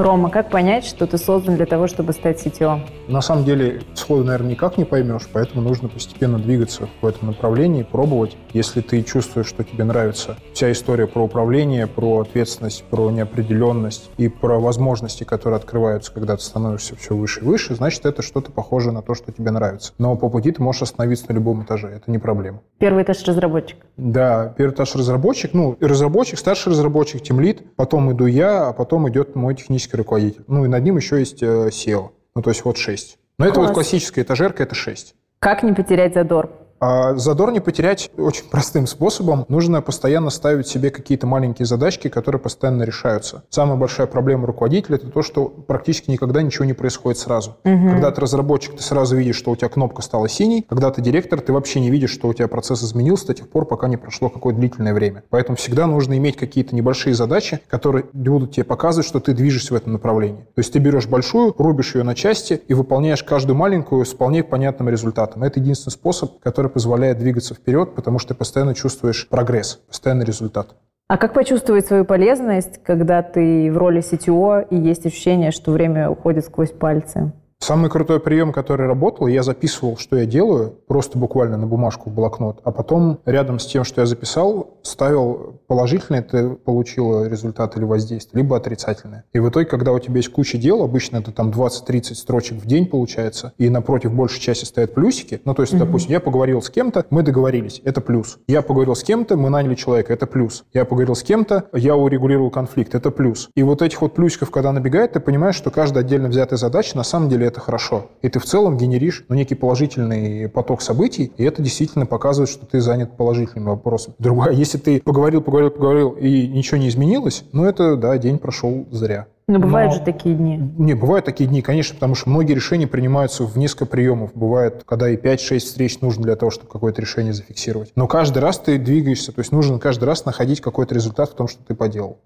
Рома, как понять, что ты создан для того, чтобы стать CTO? На самом деле, сходу, наверное, никак не поймешь, поэтому нужно постепенно двигаться в этом направлении, пробовать. Если ты чувствуешь, что тебе нравится вся история про управление, про ответственность, про неопределенность и про возможности, которые открываются, когда ты становишься все выше и выше, значит, это что-то похоже на то, что тебе нравится. Но по пути ты можешь остановиться на любом этаже, это не проблема. Первый этаж разработчик. Да, первый этаж разработчик, ну, разработчик, старший разработчик, тимлит, потом иду я, а потом идет мой технический руководитель. Ну, и над ним еще есть э, SEO. Ну, то есть вот 6. Но Класс. это вот классическая этажерка, это 6. Как не потерять задор? А задор не потерять очень простым способом. Нужно постоянно ставить себе какие-то маленькие задачки, которые постоянно решаются. Самая большая проблема руководителя – это то, что практически никогда ничего не происходит сразу. Угу. Когда ты разработчик, ты сразу видишь, что у тебя кнопка стала синей. Когда ты директор, ты вообще не видишь, что у тебя процесс изменился до тех пор, пока не прошло какое-то длительное время. Поэтому всегда нужно иметь какие-то небольшие задачи, которые будут тебе показывать, что ты движешься в этом направлении. То есть ты берешь большую, рубишь ее на части и выполняешь каждую маленькую с вполне понятным результатом. Это единственный способ, который позволяет двигаться вперед, потому что ты постоянно чувствуешь прогресс, постоянный результат. А как почувствовать свою полезность, когда ты в роли CTO и есть ощущение, что время уходит сквозь пальцы? Самый крутой прием, который работал, я записывал, что я делаю, просто буквально на бумажку в блокнот, а потом рядом с тем, что я записал, ставил положительное это получило результат или воздействие, либо отрицательное. И в итоге, когда у тебя есть куча дел, обычно это там 20-30 строчек в день получается, и напротив большей части стоят плюсики, ну то есть, mm-hmm. допустим, я поговорил с кем-то, мы договорились, это плюс. Я поговорил с кем-то, мы наняли человека, это плюс. Я поговорил с кем-то, я урегулировал конфликт, это плюс. И вот этих вот плюсиков, когда набегает, ты понимаешь, что каждая отдельно взятая задача на самом деле это хорошо. И ты в целом генеришь ну, некий положительный поток событий, и это действительно показывает, что ты занят положительным вопросом. Другое, если ты поговорил, поговорил, поговорил, и ничего не изменилось, ну это, да, день прошел зря. Но бывают Но, же такие дни. Не, бывают такие дни, конечно, потому что многие решения принимаются в несколько приемов. Бывает, когда и 5-6 встреч нужно для того, чтобы какое-то решение зафиксировать. Но каждый раз ты двигаешься, то есть нужно каждый раз находить какой-то результат в том, что ты поделал.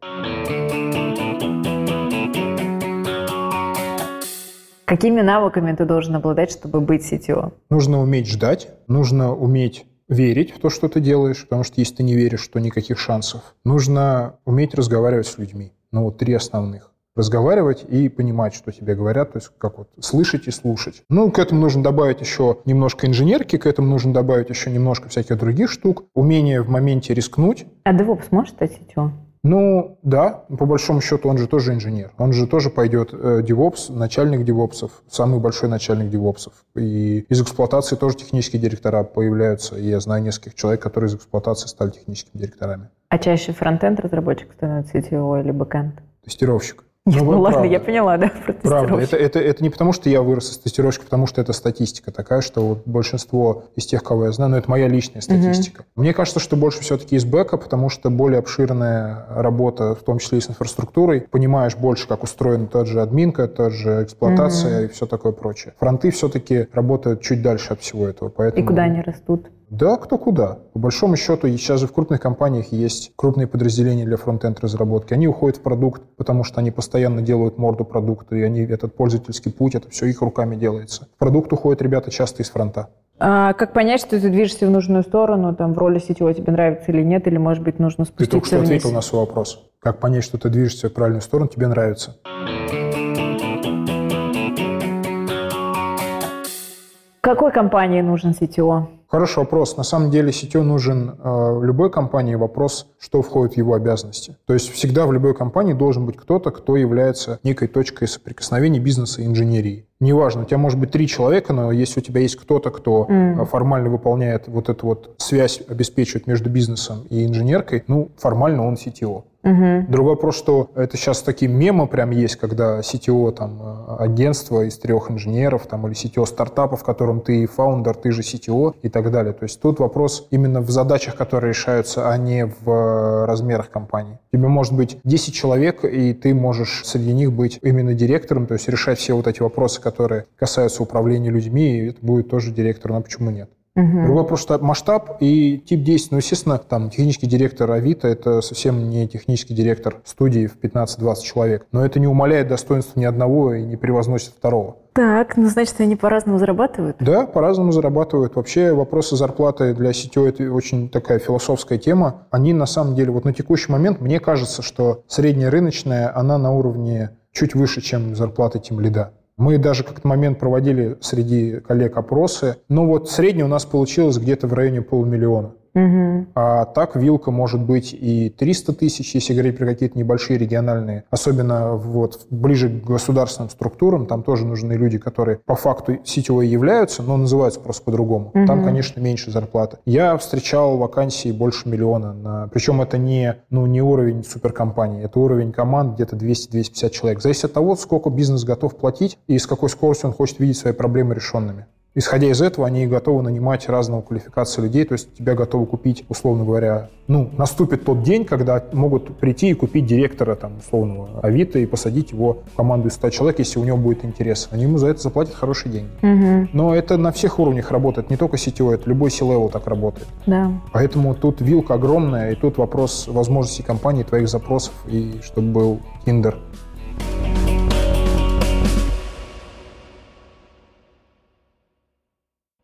Какими навыками ты должен обладать, чтобы быть CTO? Нужно уметь ждать, нужно уметь верить в то, что ты делаешь, потому что если ты не веришь, то никаких шансов. Нужно уметь разговаривать с людьми. Ну, вот три основных разговаривать и понимать, что тебе говорят, то есть как вот слышать и слушать. Ну, к этому нужно добавить еще немножко инженерки, к этому нужно добавить еще немножко всяких других штук, умение в моменте рискнуть. А DevOps может стать CTO? Ну, да, по большому счету он же тоже инженер. Он же тоже пойдет э, DevOps, начальник DevOps, самый большой начальник DevOps. И из эксплуатации тоже технические директора появляются. И я знаю нескольких человек, которые из эксплуатации стали техническими директорами. А чаще фронтенд разработчик становится CTO или бэкенд? Тестировщик. Нет, ну, ну ладно, правда. я поняла, да, про Правда, это, это, это не потому, что я вырос из тестировщика, потому что это статистика такая, что вот большинство из тех, кого я знаю, ну, это моя личная статистика. Угу. Мне кажется, что больше все-таки из бэка, потому что более обширная работа, в том числе и с инфраструктурой, понимаешь больше, как устроена тот же админка, та же эксплуатация угу. и все такое прочее. Фронты все-таки работают чуть дальше от всего этого. Поэтому... И куда они растут? Да, кто куда. По большому счету, сейчас же в крупных компаниях есть крупные подразделения для фронтенд разработки. Они уходят в продукт, потому что они постоянно делают морду продукта, и они этот пользовательский путь, это все их руками делается. В продукт уходят ребята часто из фронта. А как понять, что ты движешься в нужную сторону, там, в роли сетевого тебе нравится или нет, или, может быть, нужно спуститься Ты только что вниз? ответил на свой вопрос. Как понять, что ты движешься в правильную сторону, тебе нравится? Какой компании нужен CTO? Хороший вопрос. На самом деле CTO нужен э, любой компании. Вопрос, что входит в его обязанности. То есть всегда в любой компании должен быть кто-то, кто является некой точкой соприкосновения бизнеса и инженерии. Неважно, у тебя может быть три человека, но если у тебя есть кто-то, кто mm. формально выполняет вот эту вот связь, обеспечивает между бизнесом и инженеркой, ну, формально он CTO. Угу. Другой вопрос, что это сейчас такие мемы прям есть, когда CTO там э, агентство из трех инженеров там, или CTO стартапа, в котором ты фаундер, ты же CTO и так далее. То есть тут вопрос именно в задачах, которые решаются, а не в э, размерах компании. Тебе может быть 10 человек, и ты можешь среди них быть именно директором, то есть решать все вот эти вопросы, которые касаются управления людьми, и это будет тоже директор, но почему нет? Угу. Другой вопрос, что масштаб и тип действий. Ну, естественно, там технический директор Авито – это совсем не технический директор студии в 15-20 человек. Но это не умаляет достоинства ни одного и не превозносит второго. Так, ну, значит, они по-разному зарабатывают? Да, по-разному зарабатывают. Вообще вопросы зарплаты для сетевой – это очень такая философская тема. Они, на самом деле, вот на текущий момент, мне кажется, что средняя рыночная, она на уровне чуть выше, чем зарплата тем лида. Мы даже как-то момент проводили среди коллег опросы. Но вот средний у нас получилось где-то в районе полумиллиона. Угу. А так вилка может быть и 300 тысяч, если говорить про какие-то небольшие региональные. Особенно вот ближе к государственным структурам, там тоже нужны люди, которые по факту сетевой являются, но называются просто по-другому. Угу. Там, конечно, меньше зарплаты. Я встречал вакансии больше миллиона. На... Причем это не, ну, не уровень суперкомпании, это уровень команд где-то 200-250 человек. Зависит от того, сколько бизнес готов платить и с какой скоростью он хочет видеть свои проблемы решенными. Исходя из этого, они готовы нанимать разного квалификации людей, то есть тебя готовы купить, условно говоря, ну, наступит тот день, когда могут прийти и купить директора, там, условного Авито и посадить его в команду из 100 человек, если у него будет интерес. Они ему за это заплатят хорошие деньги. Угу. Но это на всех уровнях работает, не только сетевой, это любой C-level так работает. Да. Поэтому тут вилка огромная, и тут вопрос возможностей компании, твоих запросов, и чтобы был Tinder